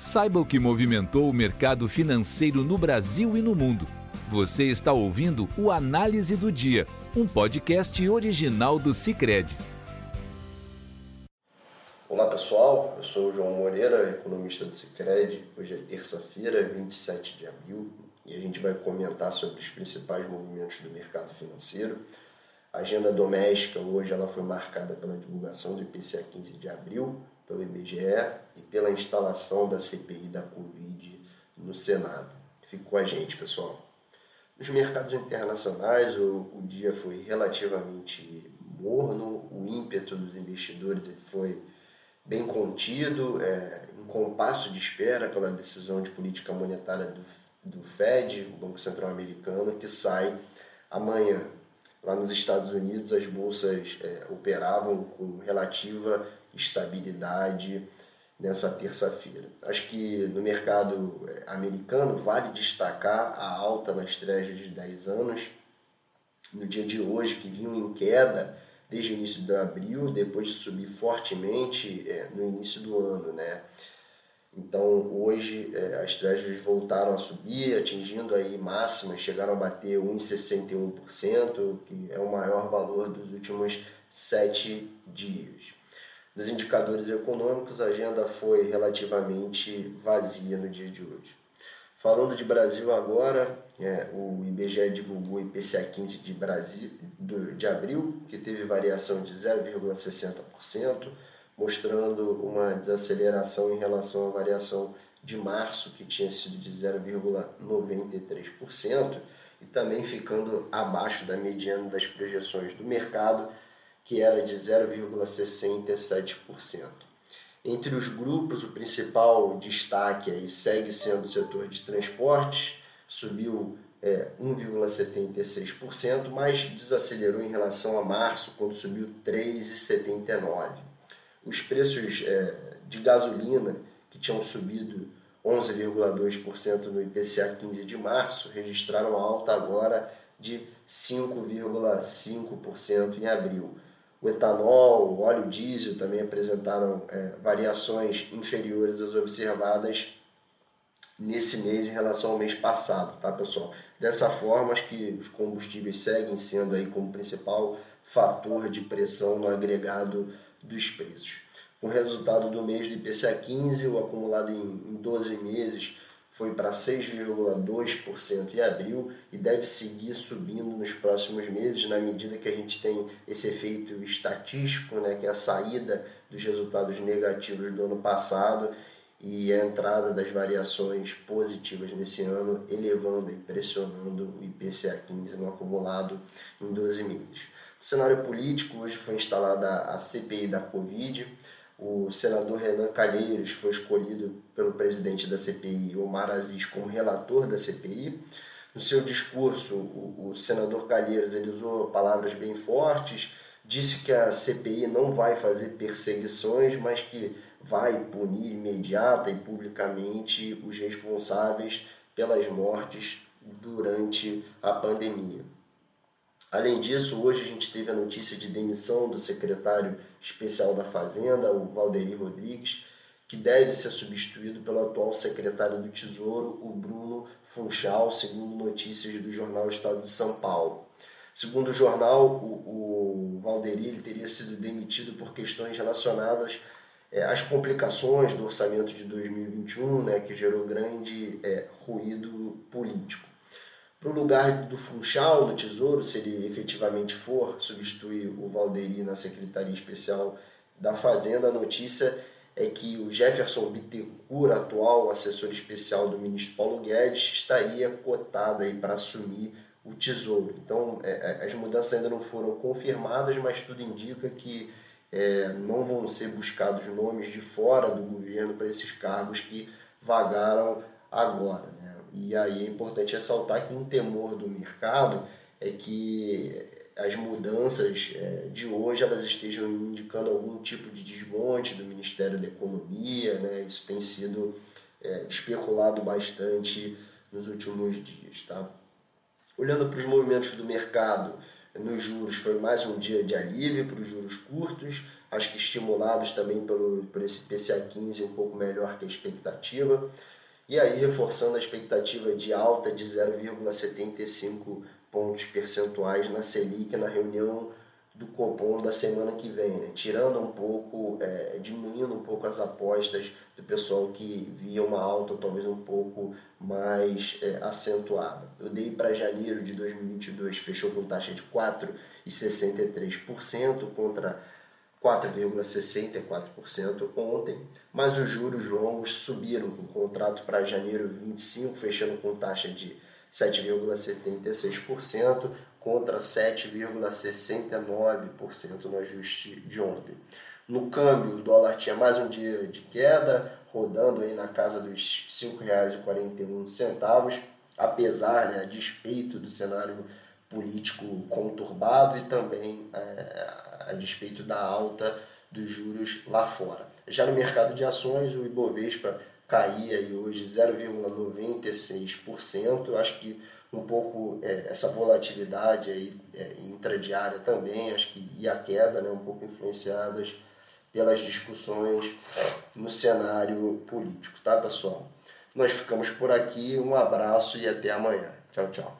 Saiba o que movimentou o mercado financeiro no Brasil e no mundo. Você está ouvindo o Análise do Dia, um podcast original do Cicred. Olá pessoal, eu sou o João Moreira, economista do Cicred. Hoje é terça-feira, 27 de abril, e a gente vai comentar sobre os principais movimentos do mercado financeiro. A agenda doméstica hoje ela foi marcada pela divulgação do IPCA 15 de abril, pelo IBGE e pela instalação da CPI da Covid no Senado. Fique com a gente, pessoal. Nos mercados internacionais, o, o dia foi relativamente morno, o ímpeto dos investidores ele foi bem contido, é, em compasso de espera pela decisão de política monetária do, do Fed, o Banco Central Americano, que sai amanhã. Lá nos Estados Unidos, as bolsas é, operavam com relativa estabilidade nessa terça-feira. Acho que no mercado é, americano vale destacar a alta nas trechas de 10 anos no dia de hoje, que vinham em queda desde o início de abril, depois de subir fortemente é, no início do ano. Né? Então hoje é, as treasuries voltaram a subir, atingindo aí máximas, chegaram a bater 1,61%, que é o maior valor dos últimos sete dias. Nos indicadores econômicos, a agenda foi relativamente vazia no dia de hoje. Falando de Brasil agora, é, o IBGE divulgou o IPCA 15 de, Brasil, do, de abril, que teve variação de 0,60%, mostrando uma desaceleração em relação à variação de março, que tinha sido de 0,93%, e também ficando abaixo da mediana das projeções do mercado, que era de 0,67%. Entre os grupos, o principal destaque aí segue sendo o setor de transportes, subiu é, 1,76%, mas desacelerou em relação a março, quando subiu 3,79%. Os preços é, de gasolina, que tinham subido 11,2% no IPCA 15 de março, registraram alta agora de 5,5% em abril. O etanol, o óleo diesel também apresentaram é, variações inferiores às observadas nesse mês em relação ao mês passado, tá pessoal? Dessa forma, acho que os combustíveis seguem sendo aí como principal fator de pressão no agregado dos preços. Com o resultado do mês do IPCA 15, o acumulado em 12 meses foi para 6,2% em abril e deve seguir subindo nos próximos meses, na medida que a gente tem esse efeito estatístico, né, que é a saída dos resultados negativos do ano passado e a entrada das variações positivas nesse ano, elevando e pressionando o IPCA 15 no acumulado em 12 meses. O cenário político, hoje foi instalada a CPI da Covid, o senador Renan Calheiros foi escolhido pelo presidente da CPI, Omar Aziz, como relator da CPI. No seu discurso, o, o senador Calheiros ele usou palavras bem fortes, disse que a CPI não vai fazer perseguições, mas que vai punir imediata e publicamente os responsáveis pelas mortes durante a pandemia. Além disso, hoje a gente teve a notícia de demissão do secretário especial da Fazenda, o Valderi Rodrigues, que deve ser substituído pelo atual secretário do Tesouro, o Bruno Funchal, segundo notícias do jornal Estado de São Paulo. Segundo o jornal, o, o Valderi teria sido demitido por questões relacionadas é, às complicações do orçamento de 2021, né, que gerou grande é, ruído político para o lugar do Funchal no Tesouro, se ele efetivamente for substituir o Valderi na Secretaria Especial da Fazenda, a notícia é que o Jefferson Bittencourt, atual assessor especial do ministro Paulo Guedes, estaria cotado aí para assumir o Tesouro. Então, é, é, as mudanças ainda não foram confirmadas, mas tudo indica que é, não vão ser buscados nomes de fora do governo para esses cargos que vagaram agora. Né? E aí é importante ressaltar que um temor do mercado é que as mudanças é, de hoje elas estejam indicando algum tipo de desmonte do Ministério da Economia, né? isso tem sido é, especulado bastante nos últimos dias. Tá? Olhando para os movimentos do mercado, nos juros foi mais um dia de alívio para os juros curtos, acho que estimulados também pelo, por esse PCA 15 um pouco melhor que a expectativa. E aí reforçando a expectativa de alta de 0,75 pontos percentuais na Selic na reunião do Copom da semana que vem, né? tirando um pouco, é, diminuindo um pouco as apostas do pessoal que via uma alta talvez um pouco mais é, acentuada. Eu dei para janeiro de 2022, fechou com taxa de 4,63% contra 4,64% ontem, mas os juros longos subiram com o contrato para janeiro 25, fechando com taxa de 7,76% contra 7,69% no ajuste de ontem. No câmbio, o dólar tinha mais um dia de queda, rodando aí na casa dos R$ 5,41, apesar, né, a despeito do cenário político conturbado e também é, a despeito da alta dos juros lá fora. Já no mercado de ações, o Ibovespa caía aí hoje 0,96%. Eu acho que um pouco é, essa volatilidade aí é, intradiária também, acho que e a queda, né, um pouco influenciadas pelas discussões no cenário político, tá, pessoal? Nós ficamos por aqui, um abraço e até amanhã. Tchau, tchau.